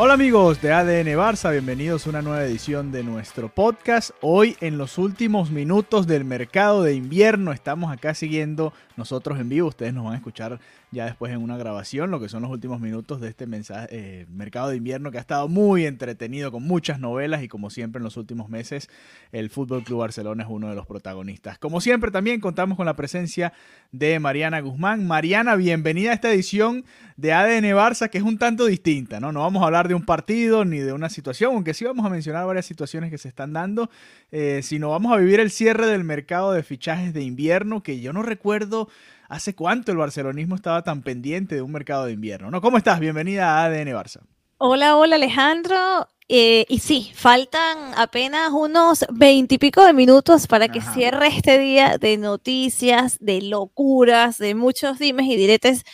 Hola amigos de ADN Barça, bienvenidos a una nueva edición de nuestro podcast. Hoy en los últimos minutos del mercado de invierno estamos acá siguiendo nosotros en vivo, ustedes nos van a escuchar ya después en una grabación lo que son los últimos minutos de este mensaje, eh, mercado de invierno que ha estado muy entretenido con muchas novelas y como siempre en los últimos meses el Fútbol Club Barcelona es uno de los protagonistas. Como siempre también contamos con la presencia de Mariana Guzmán. Mariana, bienvenida a esta edición de ADN Barça que es un tanto distinta, ¿no? No vamos a hablar de un partido ni de una situación, aunque sí vamos a mencionar varias situaciones que se están dando, eh, sino vamos a vivir el cierre del mercado de fichajes de invierno que yo no recuerdo hace cuánto el barcelonismo estaba tan pendiente de un mercado de invierno, ¿no? ¿Cómo estás? Bienvenida a ADN Barça. Hola, hola Alejandro. Eh, y sí, faltan apenas unos veintipico de minutos para que Ajá. cierre este día de noticias, de locuras, de muchos dimes y diretes.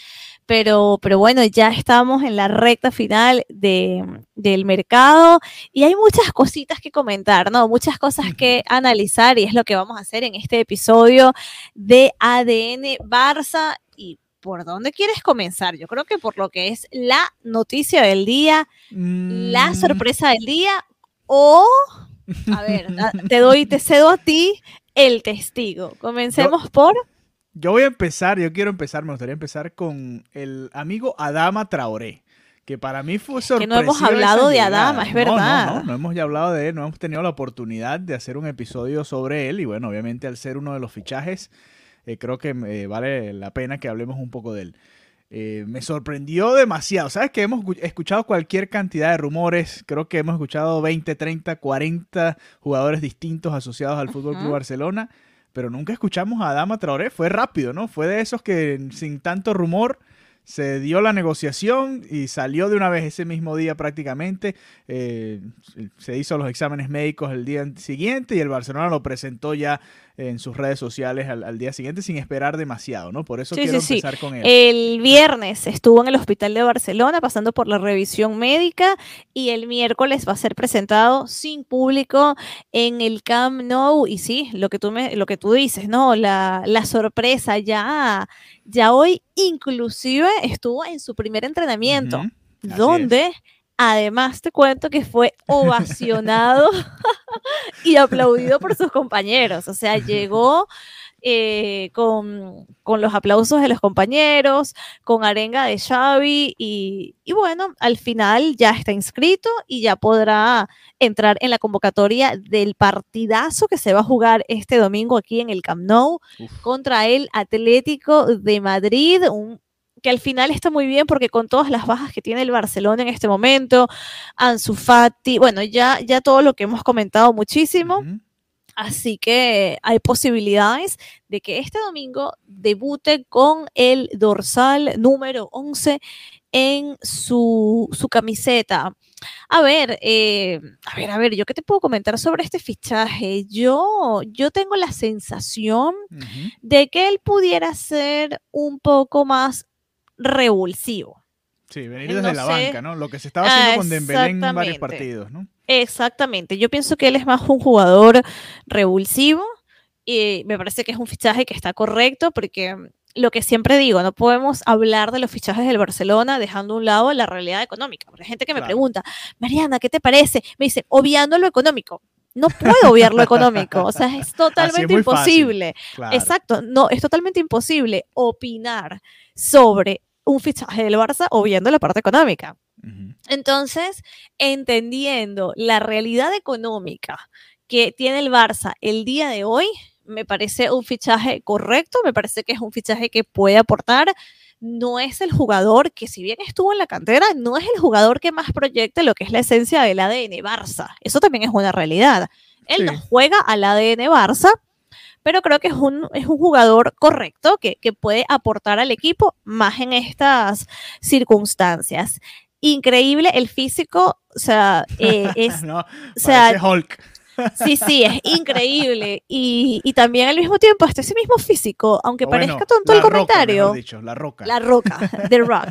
Pero, pero bueno, ya estamos en la recta final de, del mercado y hay muchas cositas que comentar, ¿no? Muchas cosas que analizar y es lo que vamos a hacer en este episodio de ADN Barça. ¿Y por dónde quieres comenzar? Yo creo que por lo que es la noticia del día, la Mm, sorpresa del día o, a ver, te doy, te cedo a ti el testigo. Comencemos por... Yo voy a empezar, yo quiero empezar, me gustaría empezar con el amigo Adama Traoré, que para mí fue Que sorpresiva no hemos hablado de. Adama, es No, verdad. No, no, no hemos ya hablado de él, no hemos tenido la oportunidad de hacer un episodio sobre él y bueno, obviamente al ser uno de los fichajes, eh, creo que eh, vale la pena que hablemos un poco de él. Eh, me sorprendió demasiado. Sabes que hemos escu- escuchado cualquier cantidad de rumores. Creo que hemos escuchado 20, 30, 40 jugadores distintos asociados al Fútbol Club. Barcelona. Pero nunca escuchamos a Adama Traoré. Fue rápido, ¿no? Fue de esos que sin tanto rumor se dio la negociación y salió de una vez ese mismo día prácticamente. Eh, se hizo los exámenes médicos el día siguiente y el Barcelona lo presentó ya en sus redes sociales al, al día siguiente sin esperar demasiado, ¿no? Por eso Sí, quiero sí, sí. empezar con él. El viernes estuvo en el hospital de Barcelona pasando por la revisión médica y el miércoles va a ser presentado sin público en el Camp Nou. Y sí, lo que tú, me, lo que tú dices, ¿no? La, la sorpresa ya, ya hoy inclusive estuvo en su primer entrenamiento, así donde además te cuento que fue ovacionado y aplaudido por sus compañeros. O sea, llegó eh, con, con los aplausos de los compañeros, con arenga de Xavi y, y bueno, al final ya está inscrito y ya podrá entrar en la convocatoria del partidazo que se va a jugar este domingo aquí en el Camp Nou Uf. contra el Atlético de Madrid, un que al final está muy bien porque con todas las bajas que tiene el Barcelona en este momento, Ansu Fati, bueno, ya, ya todo lo que hemos comentado muchísimo. Así que hay posibilidades de que este domingo debute con el dorsal número 11 en su, su camiseta. A ver, eh, a ver, a ver, yo qué te puedo comentar sobre este fichaje. Yo, yo tengo la sensación de que él pudiera ser un poco más revulsivo. Sí, venir desde no la sé. banca, ¿no? Lo que se estaba haciendo Ah, con Dembélé en varios partidos, ¿no? Exactamente, yo pienso que él es más un jugador revulsivo y me parece que es un fichaje que está correcto porque lo que siempre digo, no podemos hablar de los fichajes del Barcelona dejando a un lado la realidad económica. Porque hay gente que me Claro. pregunta, Mariana, ¿qué te parece? Me dice, obviando lo económico. No puedo obviar lo económico, o sea, es totalmente imposible. Claro. Exacto, no, es totalmente imposible opinar sobre un fichaje del Barça obviando la parte económica. Entonces, entendiendo la realidad económica que tiene el Barça el día de hoy, me parece un fichaje correcto, me parece que es un fichaje que puede aportar. No es el jugador que, si bien estuvo en la cantera, no es el jugador que más proyecta lo que es la esencia del ADN Barça. Eso también es una realidad. Él Sí. no juega al ADN Barça, pero creo que es un, es un jugador correcto que, que puede aportar al equipo más en estas circunstancias. Increíble el físico, o sea, eh, es, no, o sea, Hulk. Sí, sí, es increíble. Y, y también al mismo tiempo, hasta ese mismo físico, aunque bueno, parezca tonto la el roca, comentario. mejor dicho, la roca. La roca, The Rock.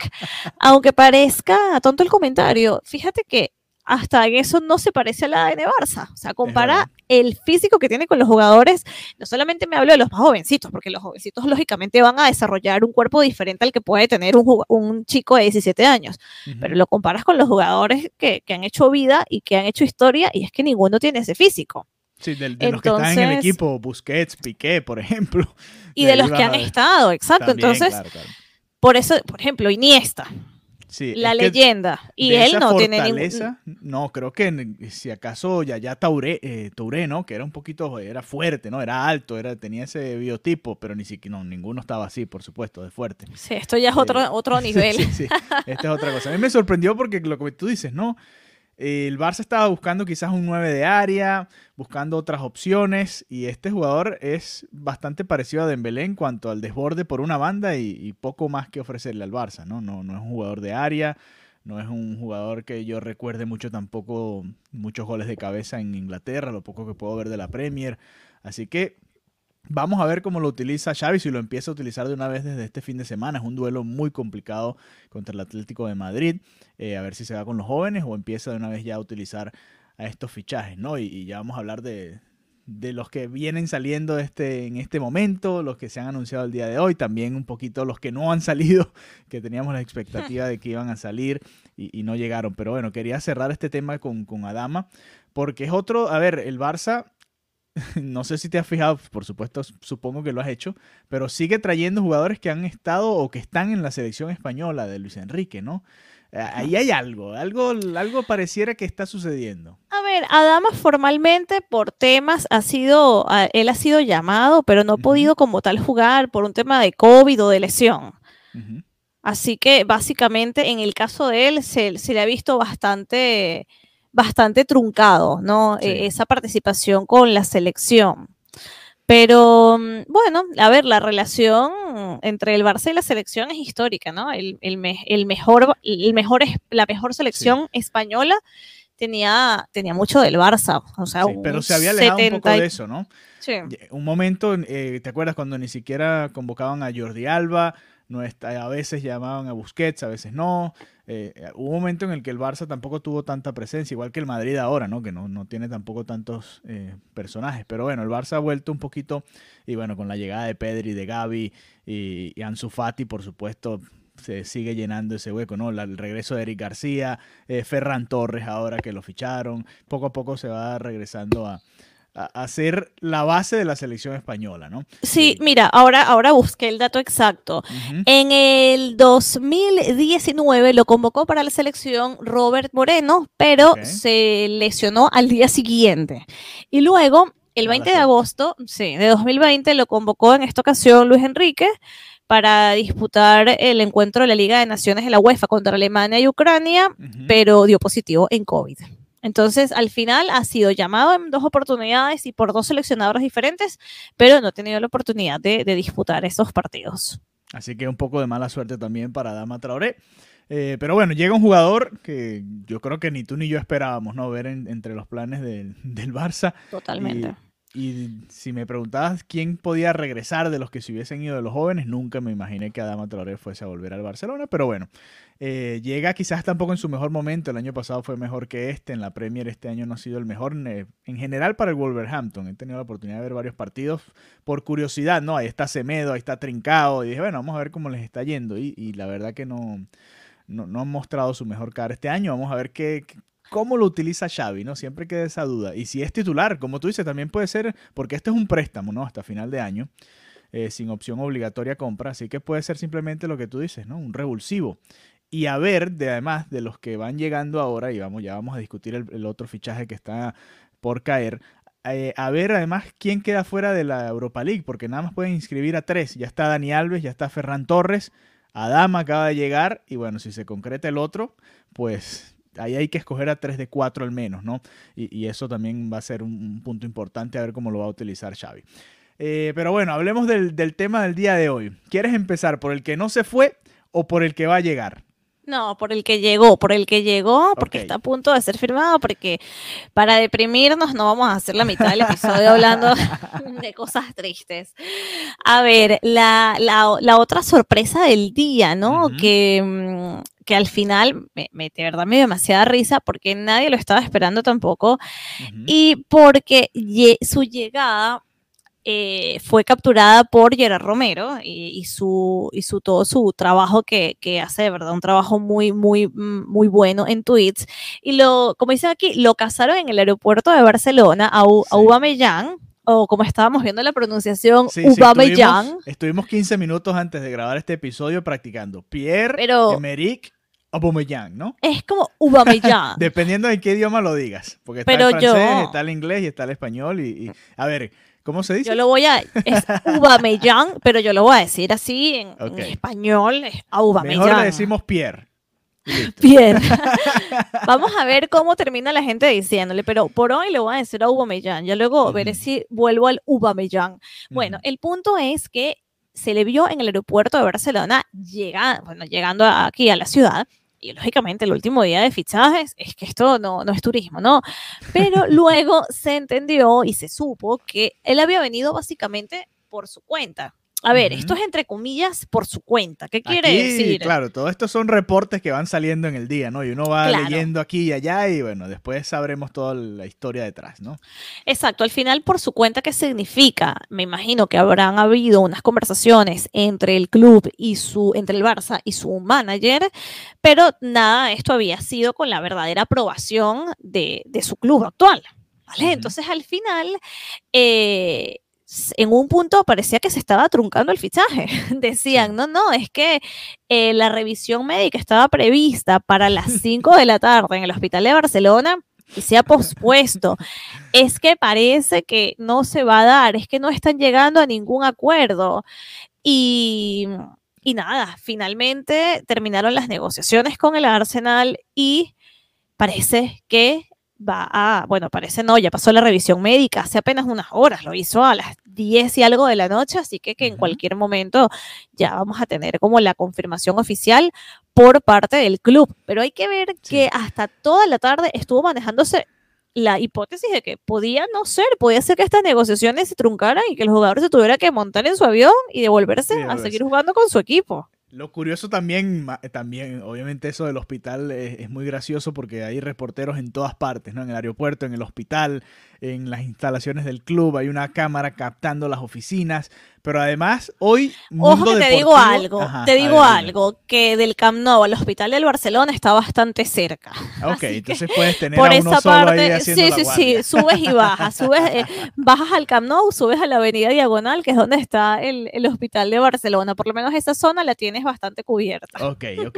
Aunque parezca tonto el comentario, fíjate que hasta en eso no se parece a la de Barça. O sea, compara el físico que tiene con los jugadores. No solamente me hablo de los más jovencitos, porque los jovencitos lógicamente van a desarrollar un cuerpo diferente al que puede tener un, un chico de 17 años. Ujú. Pero lo comparas con los jugadores que, que han hecho vida y que han hecho historia, y es que ninguno tiene ese físico. Sí, del- de, los que están en el Entonces- equipo, Busquets, Piqué, por ejemplo. Y De de los que han estado, exacto. También, Entonces, claro, claro. por eso, por ejemplo, Iniesta, Sí, la leyenda, y él no tiene fortaleza, No, creo que si acaso ya ya Touré, eh, Touré, ¿no? Que era un poquito, era fuerte, ¿no? Era alto, era, tenía ese biotipo, pero ni siquiera, no, ninguno estaba así, por supuesto, de fuerte. Sí, esto ya es otro, Eh, otro nivel. Sí, sí, esta es otra cosa. A mí me sorprendió porque lo que tú dices, ¿no? El Barça estaba buscando quizás un 9 de área, buscando otras opciones, y este jugador es bastante parecido a Dembélé en cuanto al desborde por una banda y, y poco más que ofrecerle al Barça, ¿no? ¿no? No es un jugador de área, no es un jugador que yo recuerde mucho tampoco muchos goles de cabeza en Inglaterra, lo poco que puedo ver de la Premier. Así que vamos a ver cómo lo utiliza Xavi, si lo empieza a utilizar de una vez desde este fin de semana. Es un duelo muy complicado contra el Atlético de Madrid. Eh, a ver si se va con los jóvenes o empieza de una vez ya a utilizar a estos fichajes, ¿no? Y, ya vamos a hablar de, de los que vienen saliendo este, en este momento, los que se han anunciado el día de hoy, también un poquito los que no han salido, que teníamos la expectativa de que iban a salir y, y no llegaron. Pero bueno, quería cerrar este tema con, con Adama, porque es otro, a ver, el Barça, no sé si te has fijado, por supuesto, supongo que lo has hecho, pero sigue trayendo jugadores que han estado o que están en la selección española de Luis Enrique, ¿no? Eh, Ahí hay algo, algo, algo pareciera que está sucediendo. A ver, Adama formalmente por temas ha sido, él ha sido llamado, pero no ha podido como tal jugar por un tema de COVID o de lesión. Así que básicamente en el caso de él se, se le ha visto bastante, bastante truncado, ¿no? Sí. Eh, esa participación con la selección. Pero mm, bueno, a ver, la relación entre el Barça y la selección es histórica, ¿no? El, el me- el mejor, el mejor, la mejor selección española tenía, tenía mucho del Barça. O sea, Sí, pero un se había alejado un poco 70 y- de eso, ¿no? sí. Un momento, eh, ¿te acuerdas cuando ni siquiera convocaban a Jordi Alba? No está- a veces llamaban a Busquets, a veces no. Eh, hubo un momento en el que el Barça tampoco tuvo tanta presencia, igual que el Madrid ahora, ¿no? Que no, no tiene tampoco tantos eh, personajes. Pero bueno, el Barça ha vuelto un poquito, y bueno, con la llegada de Pedri, de Gavi y, y Ansu Fati, por supuesto, se sigue llenando ese hueco, ¿no? El regreso de Eric García, eh, Ferran Torres ahora que lo ficharon, poco a poco se va regresando a, a, a ser la base de la selección española, ¿no? Sí, mira, ahora, ahora busqué el dato exacto. En el 2019 lo convocó para la selección Robert Moreno, pero se lesionó al día siguiente. Y luego, el Mala 20 de agosto sí, de 2020, lo convocó en esta ocasión Luis Enrique para disputar el encuentro de la Liga de Naciones de la UEFA contra Alemania y Ucrania, pero dio positivo en COVID. Entonces, al final ha sido llamado en dos oportunidades y por dos seleccionadores diferentes, pero no ha tenido la oportunidad de, de disputar estos partidos. Así que un poco de mala suerte también para Dama Traoré. Eh, pero bueno, llega un jugador que yo creo que ni tú ni yo esperábamos, ¿no? Ver en- entre los planes del, del Barça. Totalmente. Y si me preguntabas quién podía regresar de los que se hubiesen ido de los jóvenes, nunca me imaginé que Adama Traoré fuese a volver al Barcelona, pero bueno, eh, llega quizás tampoco en su mejor momento, el año pasado fue mejor que este, en la Premier este año no ha sido el mejor, en general para el Wolverhampton, he tenido la oportunidad de ver varios partidos por curiosidad, ¿no? Ahí está Semedo, ahí está Trincao, y dije, bueno, vamos a ver cómo les está yendo, y, y la verdad que no, no, no han mostrado su mejor cara este año, vamos a ver qué... ¿Cómo lo utiliza Xavi? ¿no? Siempre queda esa duda. Y si es titular, como tú dices, también puede ser, porque este es un préstamo, ¿no? Hasta final de año, eh, sin opción obligatoria compra, así que puede ser simplemente lo que tú dices, ¿no? Un revulsivo. Y a ver, de, además de los que van llegando ahora, y vamos, ya vamos a discutir el, otro fichaje que está por caer, eh, a ver además quién queda fuera de la Europa League, porque nada más pueden inscribir a tres. Ya está Dani Alves, ya está Ferran Torres, Adama acaba de llegar, y bueno, si se concreta el otro, pues ahí hay que escoger a 3 de 4 al menos, ¿no? Y, y eso también va a ser un, un, punto importante a ver cómo lo va a utilizar Xavi. Eh, pero bueno, hablemos del, del tema del día de hoy. ¿Quieres empezar por el que no se fue o por el que va a llegar? No, por el que llegó, por el que llegó, porque está a punto de ser firmado, porque para deprimirnos no vamos a hacer la mitad del episodio hablando de cosas tristes. A ver, la, la- la otra sorpresa del día, ¿no? Que, que al final me, me- de verdad me dio demasiada risa porque nadie lo estaba esperando tampoco y porque su llegada eh, fue capturada por Gerard Romero y, y su, y su todo su trabajo que, que hace, de verdad, un trabajo muy, muy, mm, muy bueno en tweets. Y lo, como dicen aquí, lo cazaron en el aeropuerto de Barcelona a, U- a Sí. O como estábamos viendo la pronunciación, Sí, sí, Aubameyang. estuvimos, estuvimos 15 minutos antes de grabar este episodio practicando. Pierre Pero- Emerick Aubameyang, ¿no? Es como Aubameyang. Dependiendo de qué idioma lo digas. Porque está Pero el francés, yo- está el inglés y está el español. Y, y- a ver, ¿cómo se dice? Yo lo voy a, es Aubameyang, pero yo lo voy a decir así en, en Ok. español, es Aubameyang. Mejor le decimos Pierre. Listo. Bien. Vamos a ver cómo termina la gente diciéndole, pero por hoy le voy a decir a Aubameyang. Ya luego veré Ujú. si vuelvo al Aubameyang. Bueno, Ujú. el punto es que se le vio en el aeropuerto de Barcelona llega, bueno, llegando aquí a la ciudad. Y lógicamente el último día de fichajes es que esto no, no es turismo, ¿no? Pero luego se entendió y se supo que él había venido básicamente por su cuenta. A ver, esto es entre comillas por su cuenta. ¿Qué quiere Aquí, decir? Claro, todo esto son reportes que van saliendo en el día, ¿no? Y uno va Claro. leyendo aquí y allá y bueno, después sabremos toda la historia detrás, ¿no? Exacto, al final por su cuenta, ¿qué significa? Me imagino que habrán habido unas conversaciones entre el club y su, entre el Barça y su manager, pero nada, esto había sido con la verdadera aprobación de, de su club actual. ¿vale? Entonces al final, eh, en un punto parecía que se estaba truncando el fichaje. Decían, no, no, es que eh, la revisión médica estaba prevista para las 5 de la tarde en el hospital de Barcelona y se ha pospuesto. Es que parece que no se va a dar, es que no están llegando a ningún acuerdo. Y, y nada, finalmente terminaron las negociaciones con el Arsenal y parece que va a, bueno, parece no, ya pasó la revisión médica hace apenas unas horas, lo hizo a las 10 y algo de la noche, así que, que en cualquier momento ya vamos a tener como la confirmación oficial por parte del club. Pero hay que ver Sí. que hasta toda la tarde estuvo manejándose la hipótesis de que podía no ser, podía ser que estas negociaciones se truncaran y que el jugador se tuviera que montar en su avión y devolverse Sí, a seguir jugando con su equipo. Lo curioso también, ma- también, obviamente eso del hospital es, es muy gracioso porque hay reporteros en todas partes, ¿no? En el aeropuerto, en el hospital, en las instalaciones del club, hay una cámara captando las oficinas, pero además hoy... Ojo Mundo que te digo algo, Ajá, te digo ver, dime. algo, que del Camp Nou al hospital del Barcelona está bastante cerca. Ok, Así que entonces puedes tener Por a uno esa solo ahí parte, haciendo sí, la sí, guardia. sí, subes y bajas, subes, eh, bajas al Camp Nou, subes a la avenida Diagonal, que es donde está el, el hospital de Barcelona. Por lo menos esa zona la tienes bastante cubierta. Ok, ok.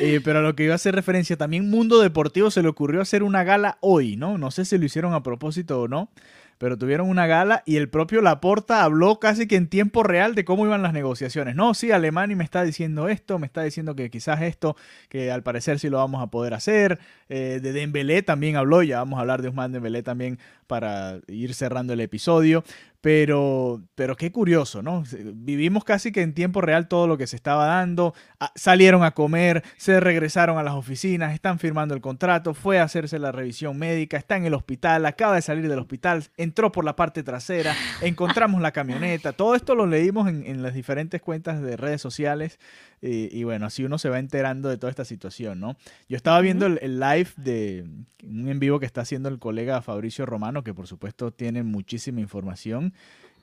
Eh, pero a lo que iba a hacer referencia, también Mundo Deportivo se le ocurrió hacer una gala hoy, ¿no? No sé si lo hicieron a propósito o no, pero tuvieron una gala y el propio Laporta habló casi que en tiempo real de cómo iban las negociaciones. No, sí, Alemani me está diciendo esto, me está diciendo que quizás esto, que al parecer sí lo vamos a poder hacer. Eh, de Dembélé también habló, ya vamos a hablar de Usman Dembélé también para ir cerrando el episodio. Pero, pero qué curioso, ¿no? Vivimos casi que en tiempo real todo lo que se estaba dando. Ah, salieron a comer, se regresaron a las oficinas, están firmando el contrato, fue a hacerse la revisión médica, está en el hospital, acaba de salir del hospital, entró por la parte trasera, encontramos la camioneta. Todo esto lo leímos en, en las diferentes cuentas de redes sociales. Y, y bueno, así uno se va enterando de toda esta situación, ¿no? Yo estaba viendo el, el live de un en vivo que está haciendo el colega Fabricio Romano, que por supuesto tiene muchísima información.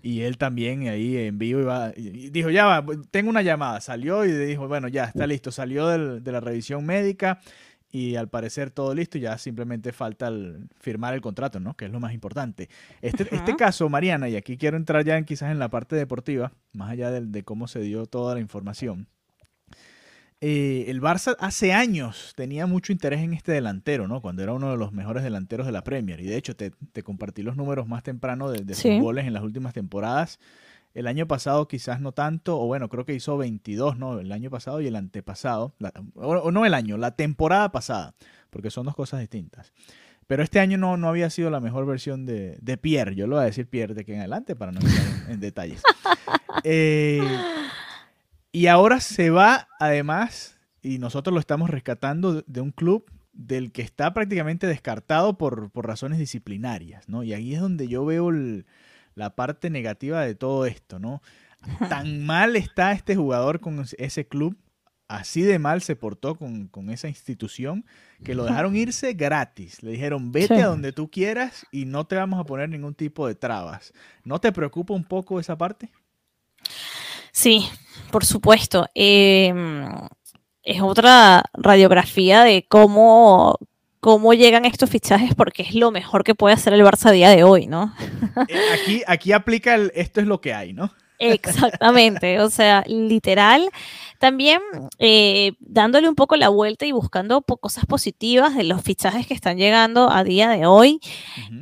Y él también ahí en vivo iba, y dijo, ya va, tengo una llamada. Salió y dijo, bueno, ya está listo. Salió del- de la revisión médica y al parecer todo listo. Ya simplemente falta el- firmar el contrato, ¿no? Que es lo más importante. Este, este caso, Mariana, y aquí quiero entrar ya en, quizás en la parte deportiva, más allá del- de cómo se dio toda la información. Eh, el Barça hace años tenía mucho interés en este delantero, ¿no? Cuando era uno de los mejores delanteros de la Premier. Y de hecho, te, te compartí los números más temprano de, de sus Sí. goles en las últimas temporadas. El año pasado quizás no tanto, o bueno, creo que hizo 22, ¿no? El año pasado y el antepasado. la- o, o no el año, la temporada pasada, porque son dos cosas distintas. Pero este año no, no había sido la mejor versión de, de Pierre. Yo lo voy a decir Pierre de que en adelante para no entrar en, en detalles. Eh, y ahora se va, además, y nosotros lo estamos rescatando de un club del que está prácticamente descartado por, razones disciplinarias, ¿no? Y ahí es donde yo veo la parte negativa de todo esto, ¿no? Tan mal está este jugador con ese club, así de mal se portó con, esa institución, que lo dejaron irse gratis. Le dijeron, vete a donde tú quieras y no te vamos a poner ningún tipo de trabas. ¿No te preocupa un poco esa parte? Sí, por supuesto. Em, es otra radiografía de cómo, cómo llegan estos fichajes porque es lo mejor que puede hacer el Barça a día de hoy, ¿no? Eh, aquí, aquí aplica el esto es lo que hay, ¿no? Exactamente, o sea, literal. También eh, dándole un poco la vuelta y buscando cosas positivas de los fichajes que están llegando a día de hoy.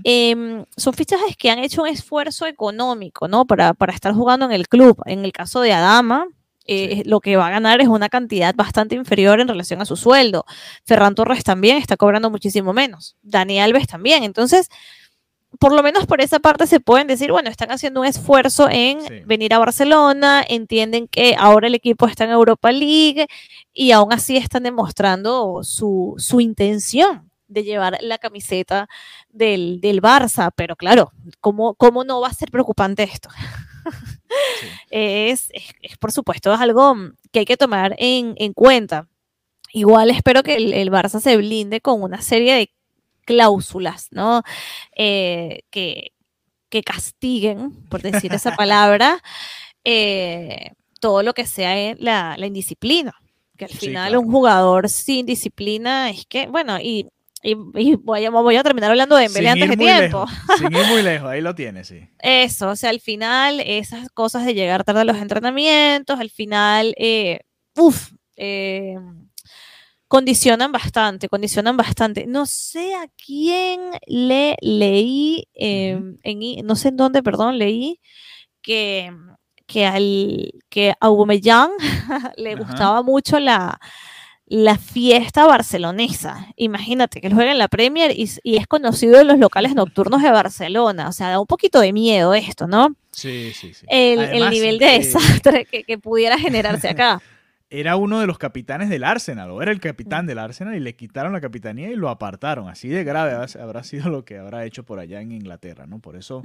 Em, son fichajes que han hecho un esfuerzo económico, ¿no? Para, para estar jugando en el club. En el caso de Adama, eh, lo que va a ganar es una cantidad bastante inferior en relación a su sueldo. Ferran Torres también está cobrando muchísimo menos. Dani Alves también. Entonces, por lo menos por esa parte se pueden decir, bueno, están haciendo un esfuerzo en venir a Barcelona, entienden que ahora el equipo está en Europa League y aún así están demostrando su, intención de llevar la camiseta del, del Barça. Pero claro, ¿cómo, ¿cómo no va a ser preocupante esto? es, por supuesto, es algo que hay que tomar en, cuenta. Igual espero que el, Barça se blinde con una serie de cláusulas, ¿no? Eh, que, que, castiguen, por decir esa palabra, eh, todo lo que sea la, indisciplina. Que al final un jugador sin disciplina es que, bueno, y y, voy, a, voy, a, terminar hablando de Dembélé antes de tiempo. sin ir muy lejos, ahí lo tienes, sí. Eso, o sea, al final, esas cosas de llegar tarde a los entrenamientos, al final, eh, uff, eh, condicionan bastante, condicionan bastante. No sé a quién le leí, em, en, no sé en dónde, perdón, leí que, que, al, que a Aubameyang le gustaba mucho la la fiesta barcelonesa. Imagínate que juega en la Premier y, es conocido en los locales nocturnos de Barcelona. O sea, da un poquito de miedo esto, ¿no? Sí, sí, sí. El, nivel de eh, desastre que, pudiera generarse acá. Era uno de los capitanes del Arsenal, o era el capitán del Arsenal, y le quitaron la capitanía y lo apartaron. Así de grave habrá sido lo que habrá hecho por allá en Inglaterra, ¿no? Por eso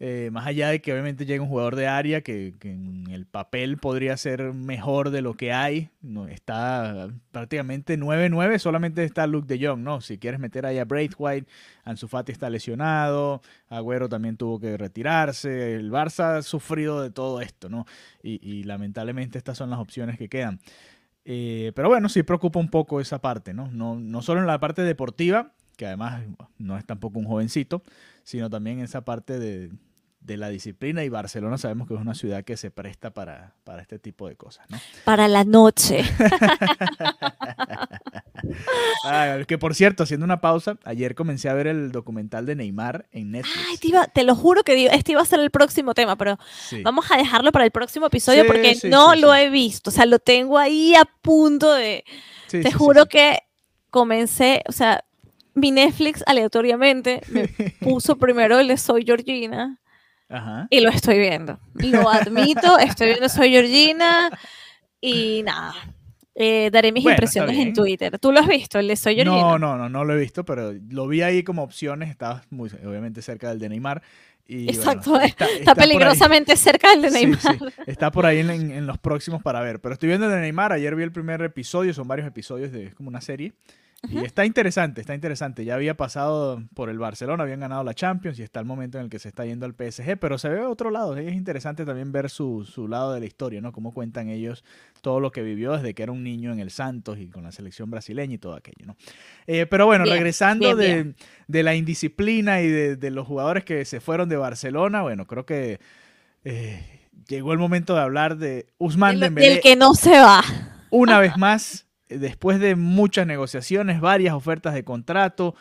eh, más allá de que obviamente llegue un jugador de área que, en el papel podría ser mejor de lo que hay, no, está prácticamente 9-9, solamente está Luke de Jong, ¿no? Si quieres meter ahí a Braithwaite, Ansu Fati está lesionado, Agüero también tuvo que retirarse, el Barça ha sufrido de todo esto, ¿no? Y, lamentablemente estas son las opciones que quedan. Eh, pero bueno, sí preocupa un poco esa parte, ¿no? ¿no? No solo en la parte deportiva, que además no es tampoco un jovencito, sino también esa parte de, de la disciplina y Barcelona sabemos que es una ciudad que se presta para, este tipo de cosas, ¿no? Para la noche. que por cierto, haciendo una pausa, ayer comencé a ver el documental de Neymar en Netflix. Ay, te, lo juro que este iba a ser el próximo tema, pero vamos a dejarlo para el próximo episodio porque no lo he visto, o sea, lo tengo ahí a punto de... te juro que comencé, o sea, mi Netflix aleatoriamente me puso primero el de Soy Georgina y lo estoy viendo. Lo admito, estoy viendo Soy Georgina y nada. Eh, daré mis impresiones en Twitter. ¿Tú lo has visto, el de Soy Georgina? No, no, no, no lo he visto, pero lo vi ahí como opciones. Estaba muy, obviamente cerca del de Neymar. Y, Exacto, está, peligrosamente cerca del de Neymar. Está por ahí en, los próximos para ver. Pero estoy viendo el de Neymar. Ayer vi el primer episodio, son varios episodios de como una serie. Y está interesante, está interesante. Ya había pasado por el Barcelona, habían ganado la Champions y está el momento en el que se está yendo al PSG, pero se ve otro lado. Es interesante también ver su, lado de la historia, ¿no? Cómo cuentan ellos todo lo que vivió desde que era un niño en el Santos y con la selección brasileña y todo aquello, ¿no? Eh, pero bueno, regresando de, la indisciplina y de, los jugadores que se fueron de Barcelona, bueno, creo que eh, llegó el momento de hablar de Usman Dembélé. Del que no se va. Una vez más después de muchas negociaciones, varias ofertas de contrato,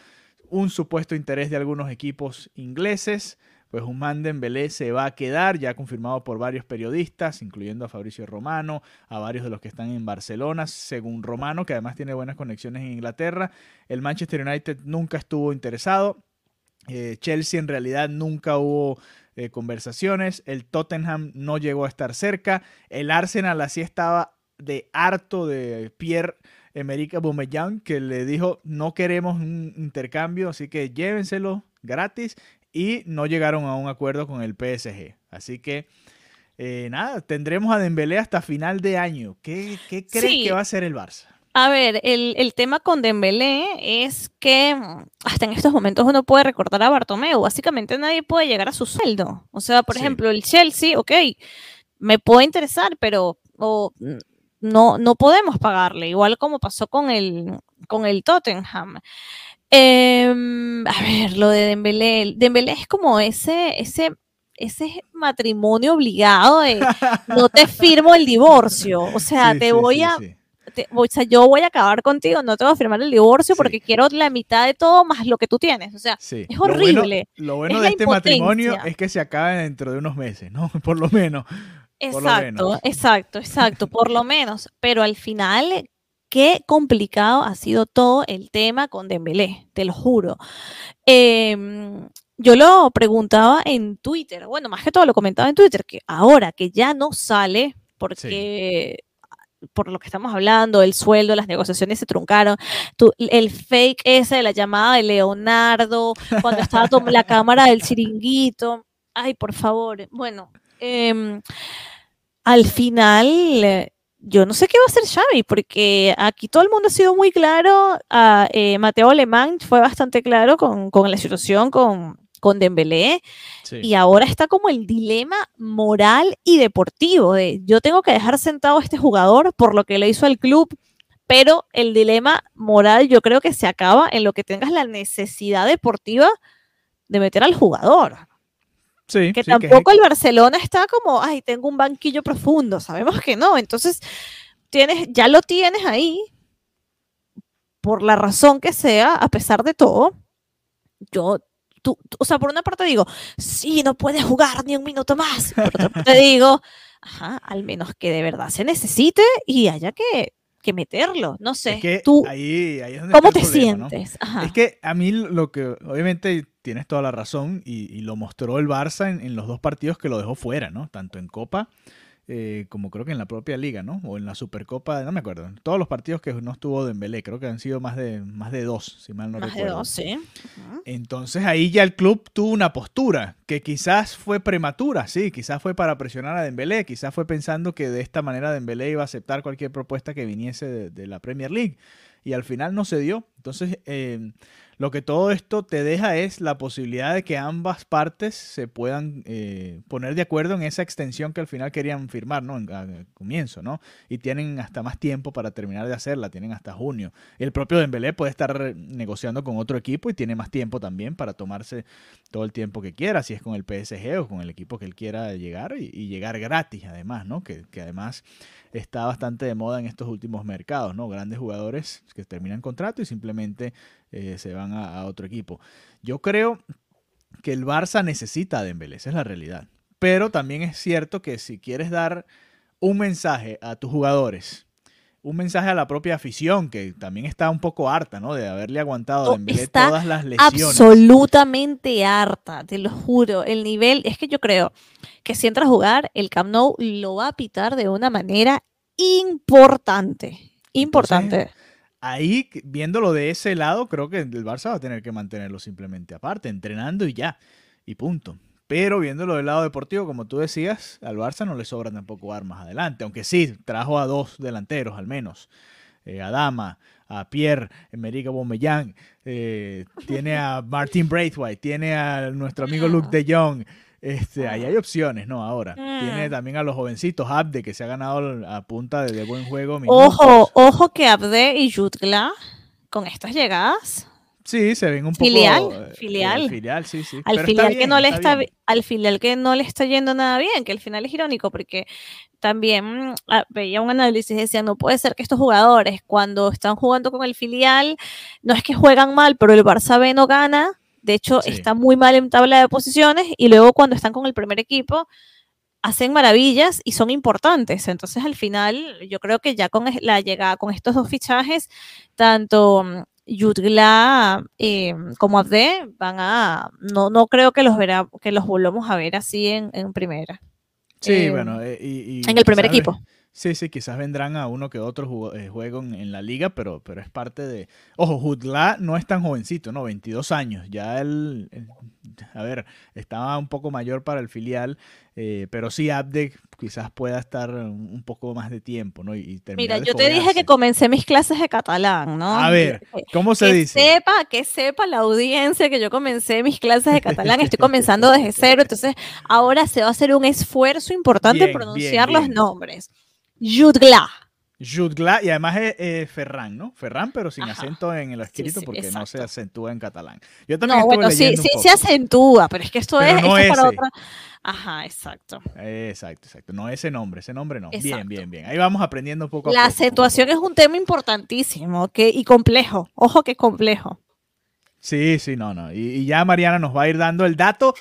un supuesto interés de algunos equipos ingleses, pues Usman Dembélé se va a quedar, ya confirmado por varios periodistas, incluyendo a Fabricio Romano, a varios de los que están en Barcelona, según Romano, que además tiene buenas conexiones en Inglaterra. El Manchester United nunca estuvo interesado. Eh, Chelsea en realidad nunca hubo eh, conversaciones. El Tottenham no llegó a estar cerca. El Arsenal así estaba de harto de Pierre Emerick Aubameyang que le dijo no queremos un intercambio, así que llévenselo gratis y no llegaron a un acuerdo con el PSG. Así que eh, nada, tendremos a Dembélé hasta final de año. ¿Qué, qué crees Sí. que va a hacer el Barça? A ver, el, el tema con Dembélé es que mm, hasta en estos momentos uno puede recordar a Bartomeu. Básicamente nadie puede llegar a su sueldo. O sea, por Sí. ejemplo, el Chelsea, ok, me puede interesar, pero o, mm, no, no podemos pagarle. Igual como pasó con el, con el Tottenham. Em, a ver, lo de Dembélé. Dembélé es como ese, ese, ese matrimonio obligado de no te firmo el divorcio. O sea, Sí, te sí, voy sí, a, te- o sea, yo voy a acabar contigo, no te voy a firmar el divorcio porque quiero la mitad de todo más lo que tú tienes. O sea, es Lo bueno- horrible. Lo bueno, Es de este matrimonio es que se acaba dentro de unos meses, ¿no? Por lo menos. Exacto, exacto, exacto, por lo menos. Pero al final, qué complicado ha sido todo el tema con Dembélé, te lo juro. Em, yo lo preguntaba en Twitter, bueno, más que todo lo comentaba en Twitter, que ahora que ya no sale, porque por lo que estamos hablando, el sueldo, las negociaciones se truncaron, tú- el fake ese de la llamada de Leonardo, cuando estaba la cámara del chiringuito, ay, por favor, bueno, em, al final, yo no sé qué va a hacer Xavi, porque aquí todo el mundo ha sido muy claro, eh, Mateo Alemán fue bastante claro con, con la situación con, con Dembélé, Sí. y ahora está como el dilema moral y deportivo de yo tengo que dejar sentado a este jugador por lo que le hizo al club, pero el dilema moral yo creo que se acaba en lo que tengas la necesidad deportiva de meter al jugador. Sí, Que sí, tampoco el Barcelona está como, ay, tengo un banquillo profundo, sabemos que no. Entonces, tienes, ya lo tienes ahí, por la razón que sea, a pesar de todo, yo, tú, tú- o sea, por una parte digo, sí, no puedes jugar ni un minuto más. Por otra parte digo, ajá, al menos que de verdad se necesite y haya que, que meterlo. No sé, es que tú, ahí, ahí es donde ¿cómo te sientes? Es que a mí lo que, obviamente tienes toda la razón y, y lo mostró el Barça en, en los dos partidos que lo dejó fuera, ¿no? Tanto en Copa eh, como creo que en la propia liga, ¿no? O en la Supercopa, no me acuerdo. Todos los partidos que no estuvo Dembélé, creo que han sido más de, más de dos, si mal no Más de recuerdo. dos, sí. Entonces ahí ya el club tuvo una postura que quizás fue prematura, sí, quizás fue para presionar a Dembélé, quizás fue pensando que de esta manera Dembélé iba a aceptar cualquier propuesta que viniese de, de la Premier League y al final no se dio. Entonces eh, lo que todo esto te deja es la posibilidad de que ambas partes se puedan eh, poner de acuerdo en esa extensión que al final querían firmar, ¿no? En, comienzo, ¿no? Y tienen hasta más tiempo para terminar de hacerla, tienen hasta junio. El propio Dembélé puede estar negociando con otro equipo y tiene más tiempo también para tomarse todo el tiempo que quiera, si es con el PSG o con el equipo que él quiera llegar y, y llegar gratis además, ¿no? Que, que además está bastante de moda en estos últimos mercados, ¿no? Grandes jugadores que terminan contrato y simplemente eh, se van a, otro equipo. Yo creo que el Barça necesita a Dembélé, es la realidad. Pero también es cierto que si quieres dar un mensaje a tus jugadores, un mensaje a la propia afición, que también está un poco harta, ¿no? De haberle aguantado a Oh, Dembélé está todas las lesiones. absolutamente harta, te lo juro. El nivel, es que yo creo que si entra a jugar, el Camp Nou lo va a pitar de una manera importante. Importante. Ahí, viéndolo de ese lado, creo que el Barça va a tener que mantenerlo simplemente aparte, entrenando y ya, y punto. Pero viéndolo del lado deportivo, como tú decías, al Barça no le sobran tampoco armas adelante, aunque sí, trajo a dos delanteros al menos. Eh, a Dama, a Pierre, Emerick Aubameyang, eh, tiene a Martin Braithwaite, tiene a nuestro amigo Luke de Jong. Este, ahí hay opciones, ¿no? Ahora. Tiene también a los jovencitos, Abde, que se ha ganado a punta de, de buen juego. minutos. Ojo, ojo que Abde y Jutgla, con estas llegadas, Sí, se ven un poco. Filial, eh, filial. el filial, sí, sí. al Pero filial que no le está, al filial que no le está yendo nada bien, que al final es irónico porque también mm, ah, veía un análisis y decía, no puede ser que estos jugadores cuando están jugando con el filial, no es que juegan mal, pero el Barça B no gana, de hecho Sí. está muy mal en tabla de posiciones y luego cuando están con el primer equipo hacen maravillas y son importantes. Entonces, al final, yo creo que ya con la llegada, con estos dos fichajes, tanto Jutgla eh, como Abde van a no no creo que los verá que los volvamos a ver así en, en primera. Sí, Eh, bueno, eh, y, y en el primer ve- equipo Sí, sí, quizás vendrán a uno que otro eh, juego en, en la liga, pero, pero es parte de... Ojo, Jutla no es tan jovencito, ¿no? 22 años. Ya él, él- a ver, estaba un poco mayor para el filial, eh, pero sí Abde quizás pueda estar un poco más de tiempo, ¿no? Y, y mira yo te dije que comencé mis clases de catalán no A ver, ¿cómo se que dice? sepa, que sepa la audiencia que yo comencé mis clases de catalán, estoy comenzando desde cero, entonces ahora se va a hacer un esfuerzo importante Bien, pronunciar bien, los bien. nombres. Jutgla. Jutgla, y además es eh, Ferran, ¿no? Ferran, pero sin Ajá. acento en el escrito sí, porque no se acentúa en catalán. Yo también No, bueno, sí, sí poco. se acentúa, pero es que esto Pero es, no esto para otra. Ajá, exacto. Exacto, exacto. No ese nombre, ese nombre no. Bien, Exacto. bien, bien. Ahí vamos aprendiendo poco a La poco. acentuación es un tema importantísimo que, y complejo. Ojo que complejo. Sí, sí, no, no. Y, y ya Mariana nos va a ir dando el dato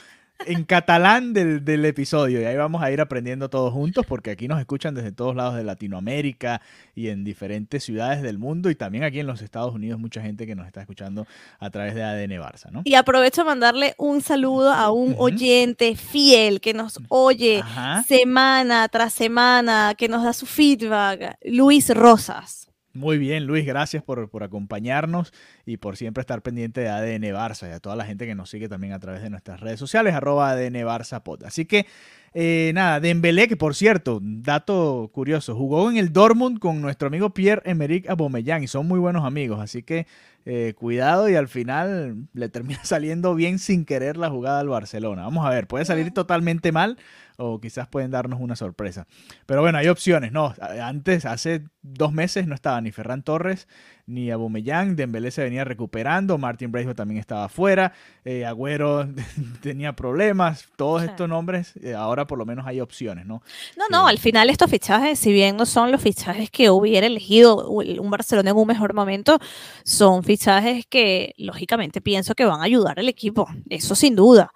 en catalán del, del episodio. Y ahí vamos a ir aprendiendo todos juntos porque aquí nos escuchan desde todos lados de Latinoamérica y en diferentes ciudades del mundo y también aquí en los Estados Unidos mucha gente que nos está escuchando a través de ADN Barça, ¿no? Y aprovecho a mandarle un saludo a un oyente fiel que nos oye Ajá. semana tras semana, que nos da su feedback, Luis Rosas. Muy bien, Luis, gracias por, por acompañarnos y por siempre estar pendiente de ADN Barça y a toda la gente que nos sigue también a través de nuestras redes sociales, arroba ADN Barça. Así que, eh, nada, Dembélé, que por cierto, dato curioso, jugó en el Dortmund con nuestro amigo Pierre-Emerick Aubameyang y son muy buenos amigos, así que eh, cuidado y al final le termina saliendo bien sin querer la jugada al Barcelona. Vamos a ver, puede salir totalmente mal o quizás pueden darnos una sorpresa. Pero bueno, hay opciones, ¿no? Antes, hace dos meses no estaba ni Ferran Torres ni Aubameyang, Dembélé se venía recuperando, Martin Braithwaite también estaba fuera, eh, Agüero tenía problemas, todos Sí. estos nombres, eh, ahora por lo menos hay opciones, ¿no? No, no, al final estos fichajes, si bien no son los fichajes que hubiera elegido un Barcelona en un mejor momento, son fichajes que lógicamente pienso que van a ayudar al equipo, eso sin duda.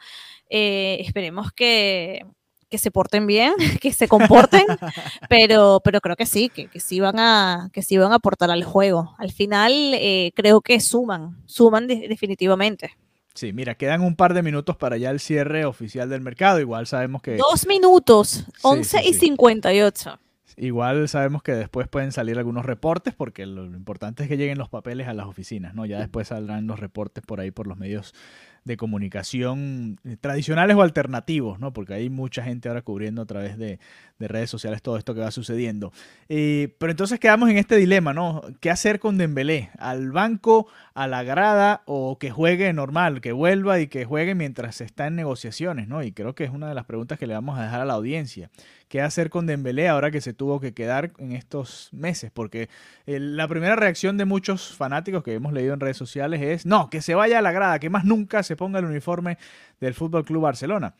Eh, esperemos que, que se porten bien, que se comporten, pero, pero creo que sí, que, que sí van a, que sí van a aportar al juego. Al final eh, creo que suman, suman de- definitivamente. Sí, mira, quedan un par de minutos para ya el cierre oficial del mercado, igual sabemos que... Dos minutos, 11 sí, y sí. 58. Igual sabemos que después pueden salir algunos reportes porque lo, lo importante es que lleguen los papeles a las oficinas, ¿no? Ya después saldrán los reportes por ahí por los medios de comunicación eh, tradicionales o alternativos, ¿no? Porque hay mucha gente ahora cubriendo a través de, de redes sociales todo esto que va sucediendo. Eh, pero entonces quedamos en este dilema, ¿no? ¿Qué hacer con Dembélé? ¿Al banco, a la grada o que juegue normal, que vuelva y que juegue mientras está en negociaciones, ¿no? Y creo que es una de las preguntas que le vamos a dejar a la audiencia. ¿Qué hacer con Dembélé ahora que se tuvo que quedar en estos meses? Porque eh, la primera reacción de muchos fanáticos que hemos leído en redes sociales es, no, que se vaya a la grada, que más nunca se ponga el uniforme del Fútbol Club Barcelona.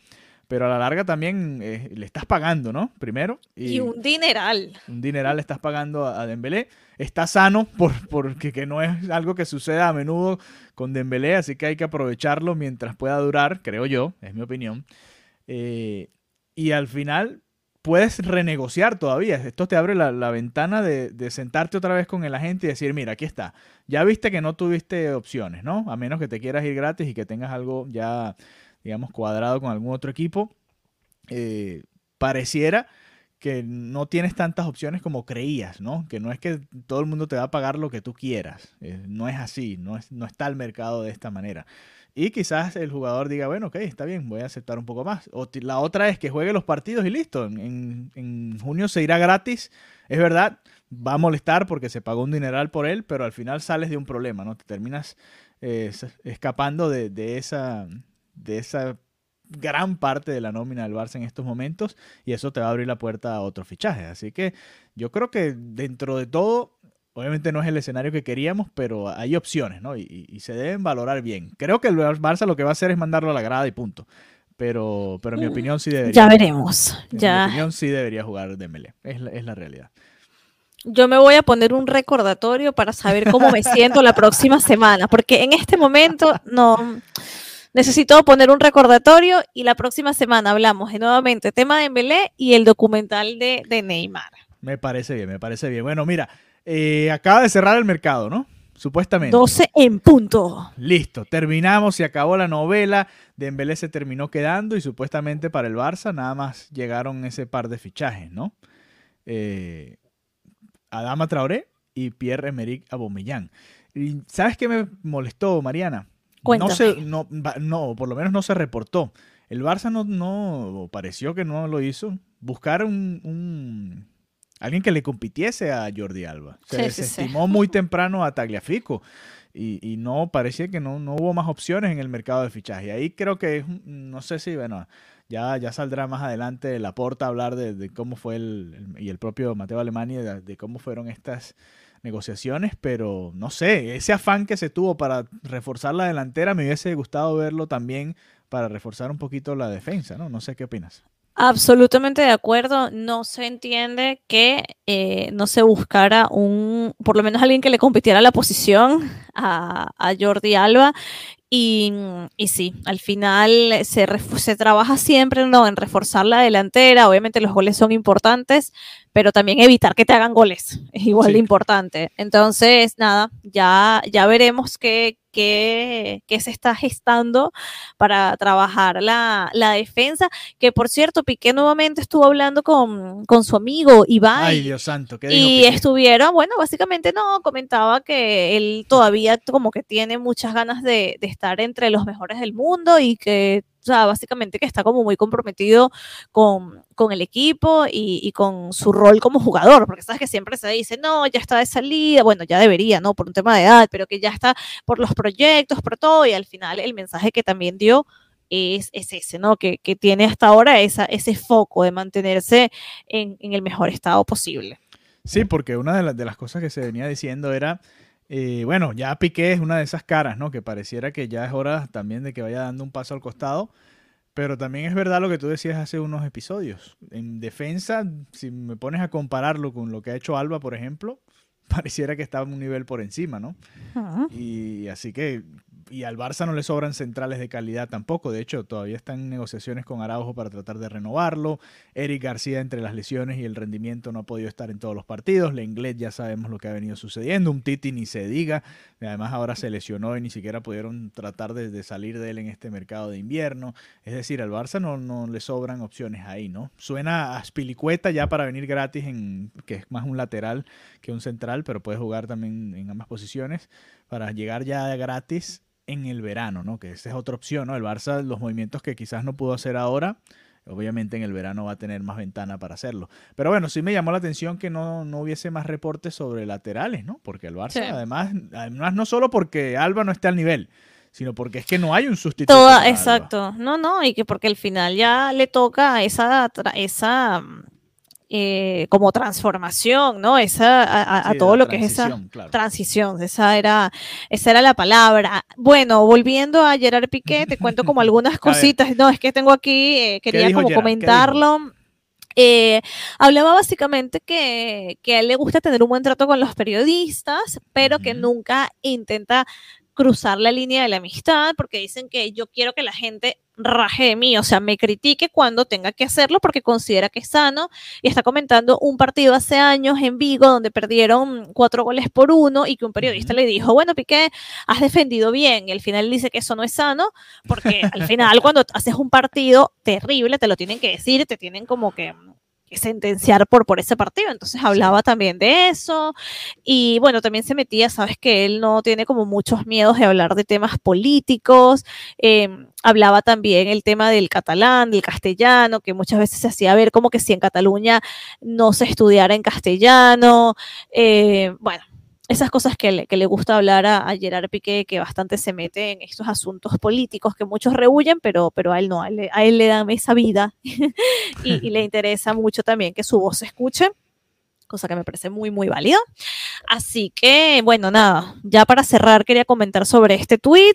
Pero a la larga también eh, le estás pagando, ¿no? Primero. Y un dineral. un dineral le estás pagando a a Dembélé. Está sano por, porque que no es algo que suceda a menudo con Dembélé, así que hay que aprovecharlo mientras pueda durar, creo yo, es mi opinión. Eh, y al final puedes renegociar todavía. Esto te abre la, ventana de, de sentarte otra vez con el agente y decir, mira, aquí está. Ya viste que no tuviste opciones, ¿no? A menos que te quieras ir gratis y que tengas algo ya, digamos, cuadrado con algún otro equipo. Eh, pareciera que no tienes tantas opciones como creías, ¿no? Que no es que todo el mundo te va a pagar lo que tú quieras. Eh, no es así, no, es, no está el mercado de esta manera. Y quizás el jugador diga, bueno, ok, está bien, voy a aceptar un poco más. O la otra es que juegue los partidos y listo. En, en- junio se irá gratis. Es verdad, va a molestar porque se pagó un dineral por él, pero al final sales de un problema, ¿no? Te terminas eh, escapando de, de esa, de esa gran parte de la nómina del Barça en estos momentos y eso te va a abrir la puerta a otros fichajes. Así que yo creo que dentro de todo, obviamente no es el escenario que queríamos, pero hay opciones, ¿no? Y, se deben valorar bien. Creo que el Barça lo que va a hacer es mandarlo a la grada y punto. Pero, pero en mi opinión sí debería. Ya veremos. En mi Ya. opinión sí debería jugar Dembélé. Es la, es la realidad. Yo me voy a poner un recordatorio para saber cómo me siento la próxima semana, porque en este momento no necesito poner un recordatorio y la próxima semana hablamos de nuevamente tema de Embelé y el documental de, de Neymar. Me parece bien, me parece bien. Bueno, mira, eh, acaba de cerrar el mercado, ¿no? supuestamente. 12 en punto. Listo, terminamos, se acabó la novela, Dembélé se terminó quedando y supuestamente para el Barça nada más llegaron ese par de fichajes, ¿no? Eh, Adama Traoré y Pierre-Emerick Aubameyang. Y ¿Sabes qué me molestó, Mariana? Cuéntame. No, se, no, no, por lo menos no se reportó. El Barça no, no pareció que no lo hizo. Buscar un, un- alguien que le compitiese a Jordi Alba. Se Sí, sí, desestimó muy temprano a Tagliafico y, y no parecía que no, no hubo más opciones en el mercado de fichaje. Ahí creo que no sé si bueno ya, ya saldrá más adelante la porta a hablar de, de cómo fue el, el- y el propio Mateo Alemania de, de cómo fueron estas negociaciones, pero no sé, ese afán que se tuvo para reforzar la delantera me hubiese gustado verlo también para reforzar un poquito la defensa, ¿no? No sé qué opinas. Absolutamente de acuerdo. No se entiende que eh, no se buscara un, por lo menos alguien que le compitiera la posición a, a Jordi Alba. Y, y sí, al final se, trabaja siempre ¿no? en reforzar la delantera. Obviamente los goles son importantes, pero también evitar que te hagan goles es igual Sí. de importante. Entonces, nada, ya, ya veremos qué, qué, qué se está gestando para trabajar la, la defensa. Que por cierto, Piqué nuevamente estuvo hablando con, con su amigo Ibai. Ay, Dios santo, ¿qué dijo Y Piqué? estuvieron, bueno, básicamente no, comentaba que él todavía como que tiene muchas ganas de, de estar entre los mejores del mundo y que, sea, básicamente que está como muy comprometido con, con el equipo y, y con su rol como jugador, porque sabes que siempre se dice, no, ya está de salida, bueno, ya debería, ¿no? Por un tema de edad, pero que ya está por los proyectos, por todo, y al final el mensaje que también dio es, es ese, ¿no? Que, que tiene hasta ahora esa, ese foco de mantenerse en, en el mejor estado posible. Sí, porque una de, las- de las cosas que se venía diciendo era, eh, bueno, ya Piqué es una de esas caras, ¿no? Que pareciera que ya es hora también de que vaya dando un paso al costado. Pero también es verdad lo que tú decías hace unos episodios. En defensa, si me pones a compararlo con lo que ha hecho Alba, por ejemplo, pareciera que está un nivel por encima, ¿no? Y así que, y al Barça no le sobran centrales de calidad tampoco. De hecho, todavía están en negociaciones con Araujo para tratar de renovarlo. Eric García, entre las lesiones y el rendimiento, no ha podido estar en todos los partidos. Lenglet ya sabemos lo que ha venido sucediendo. Un Titi ni se diga. Además, ahora se lesionó y ni siquiera pudieron tratar de, de salir de él en este mercado de invierno. Es decir, al Barça no, no le sobran opciones ahí, ¿no? Suena a Spilicueta ya para venir gratis, en, que es más un lateral que un central, pero puede jugar también en ambas posiciones para llegar ya gratis en el verano, ¿no? Que esa es otra opción, ¿no? El Barça, los movimientos que quizás no pudo hacer ahora, obviamente en el verano va a tener más ventana para hacerlo. Pero bueno, sí me llamó la atención que no, no hubiese más reportes sobre laterales, ¿no? Porque el Barça, Sí. además, además, no solo porque Alba no esté al nivel, sino porque es que no hay un sustituto. Toda, para Alba. exacto. No, no, y que porque al final ya le toca esa, esa mm, eh, como transformación, ¿no? Esa, a, a- a Sí, todo lo que es esa transición, claro. transición, esa era, esa era la palabra. Bueno, volviendo a Gerard Piqué, te cuento como algunas cositas, no, es que tengo aquí, eh, quería como comentarlo. Eh, hablaba básicamente que, que a él le gusta tener un buen trato con los periodistas, pero que nunca intenta cruzar la línea de la amistad, porque dicen que yo quiero que la gente raje de mí, o sea, me critique cuando tenga que hacerlo porque considera que es sano. Y está comentando un partido hace años en Vigo donde perdieron cuatro goles por uno y que un periodista le dijo, bueno, Piqué, has defendido bien y al final dice que eso no es sano porque al final cuando haces un partido terrible te lo tienen que decir, te tienen como que sentenciar por, por ese partido. Entonces hablaba también de eso. Y bueno, también se metía, sabes que él no tiene como muchos miedos de hablar de temas políticos. Eh, hablaba también el tema del catalán, del castellano, que muchas veces se hacía ver como que si en Cataluña no se estudiara en castellano. Eh, bueno, esas cosas que le, que le gusta hablar a, Gerard Piqué, que bastante se mete en estos asuntos políticos que muchos rehuyen, pero, pero a él no, a él, a él le dan esa vida y, y le interesa mucho también que su voz se escuche, cosa que me parece muy, muy válida. Así que, bueno, nada, ya para cerrar quería comentar sobre este tweet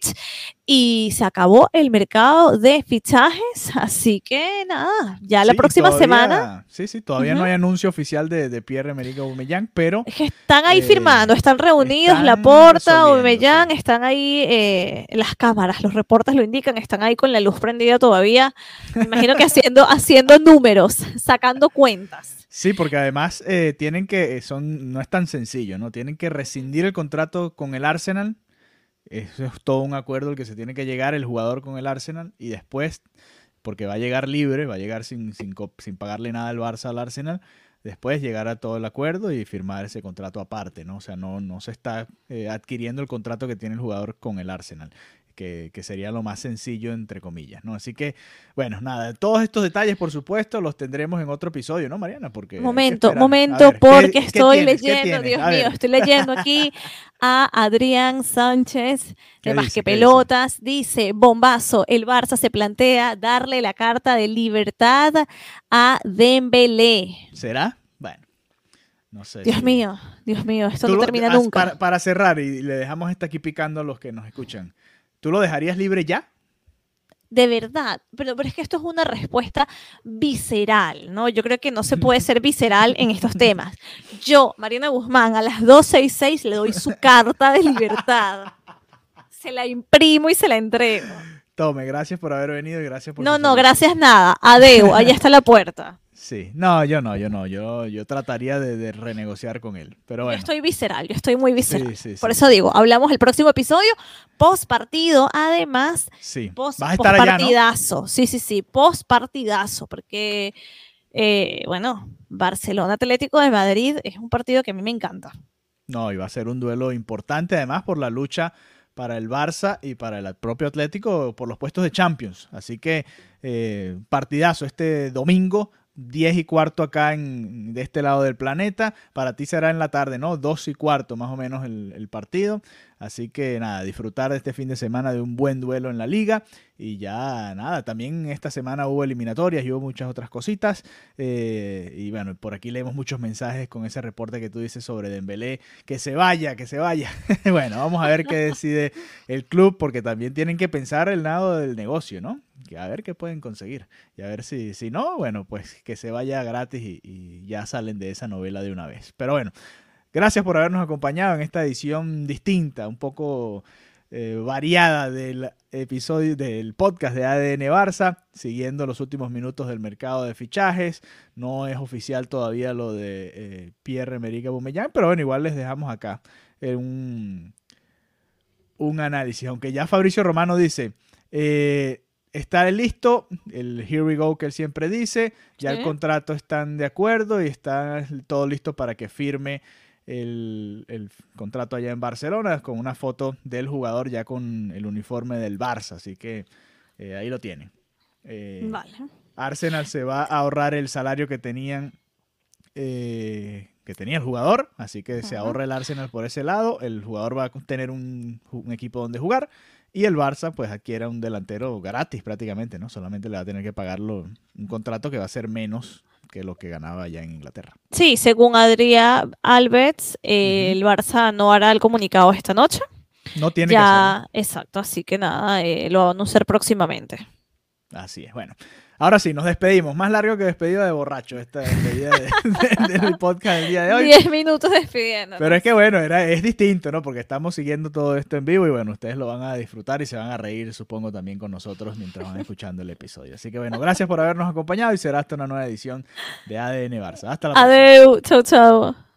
y se acabó el mercado de fichajes, así que nada, ya la Sí, próxima todavía- semana Sí, sí, todavía no hay anuncio oficial de, de Pierre-Emerick Aubameyang, pero Es que están ahí Eh, firmando, están reunidos, están Laporta, Aubameyang, están ahí, eh, las cámaras, los reportes lo indican, están ahí con la luz prendida todavía, me imagino que haciendo, haciendo números, sacando cuentas. Sí, porque además eh, tienen que, eh, son, no es tan sencillo, ¿no? Tienen que rescindir el contrato con el Arsenal. Eso es todo un acuerdo el que se tiene que llegar el jugador con el Arsenal y después, porque va a llegar libre, va a llegar sin, sin, sin pagarle nada al Barça al Arsenal, después llegar a todo el acuerdo y firmar ese contrato aparte, ¿no? O sea, no, no se está eh, adquiriendo el contrato que tiene el jugador con el Arsenal que, sería lo más sencillo, entre comillas, ¿no? Así que, bueno, nada, todos estos detalles, por supuesto, los tendremos en otro episodio, ¿no, Mariana? Porque momento, momento, porque estoy leyendo, Dios mío, estoy leyendo aquí a Adrián Sánchez, de Más que Pelotas, dice? bombazo, el Barça se plantea darle la carta de libertad a Dembélé. ¿Será? Bueno. No sé. Dios mío, Dios mío, esto no termina nunca. Para, para, cerrar, y le dejamos esta aquí picando a los que nos escuchan. ¿Tú lo dejarías libre ya? De verdad, pero, pero es que esto es una respuesta visceral, ¿no? Yo creo que no se puede ser visceral en estos temas. Yo, Mariana Guzmán, a las 2.66 le doy su carta de libertad. Se la imprimo y se la entrego. Tome, gracias por haber venido y gracias por... No, no, gracias nada. Adeu, allá está la puerta. Sí, no, yo no, yo no, yo, yo trataría de, renegociar con él, pero bueno. Yo estoy visceral, yo estoy muy visceral. Por eso digo, hablamos el próximo episodio, post partido, además, sí. post, partidazo, sí, sí, sí, post partidazo, porque, eh, bueno, Barcelona Atlético de Madrid es un partido que a mí me encanta. No, y va a ser un duelo importante, además, por la lucha para el Barça y para el propio Atlético por los puestos de Champions. Así que eh, partidazo este domingo 10 y cuarto acá en, de este lado del planeta. Para ti será en la tarde, ¿no? 2 y cuarto más o menos el, el, partido. Así que nada, disfrutar de este fin de semana de un buen duelo en la liga. Y ya nada, también esta semana hubo eliminatorias y hubo muchas otras cositas. Eh, y bueno, por aquí leemos muchos mensajes con ese reporte que tú dices sobre Dembélé. Que se vaya, que se vaya. bueno, vamos a ver qué decide el club porque también tienen que pensar el lado del negocio, ¿no? a ver qué pueden conseguir. Y a ver si, si no, bueno, pues que se vaya gratis y, ya salen de esa novela de una vez. Pero bueno, gracias por habernos acompañado en esta edición distinta, un poco eh, variada del episodio del podcast de ADN Barça, siguiendo los últimos minutos del mercado de fichajes. No es oficial todavía lo de eh, Pierre-Emerick Aubameyang, pero bueno, igual les dejamos acá un, un análisis. Aunque ya Fabricio Romano dice, eh, está listo, el here we go que él siempre dice, ya el contrato están de acuerdo y está todo listo para que firme el, contrato allá en Barcelona con una foto del jugador ya con el uniforme del Barça, así que eh, ahí lo tienen. Eh, vale. Arsenal se va a ahorrar el salario que tenían eh, que tenía el jugador, así que se ahorra el Arsenal por ese lado, el jugador va a tener un, un equipo donde jugar y el Barça pues adquiere un delantero gratis prácticamente, ¿no? Solamente le va a tener que pagarlo un contrato que va a ser menos que lo que ganaba allá en Inglaterra. Sí, según Adrián Alves, el Barça no hará el comunicado esta noche. No tiene ya, que hacerlo. Exacto, así que nada, eh, lo va a anunciar próximamente. Así es, bueno. Ahora sí, nos despedimos. Más largo que despedida de borracho esta despedida del podcast del día de hoy. Diez minutos despidiendo. Pero es que bueno, era, es distinto, ¿no? Porque estamos siguiendo todo esto en vivo y bueno, ustedes lo van a disfrutar y se van a reír, supongo, también con nosotros mientras van escuchando el episodio. Así que bueno, gracias por habernos acompañado y será hasta una nueva edición de ADN Barça. Hasta la próxima. Adeu, chau, chau.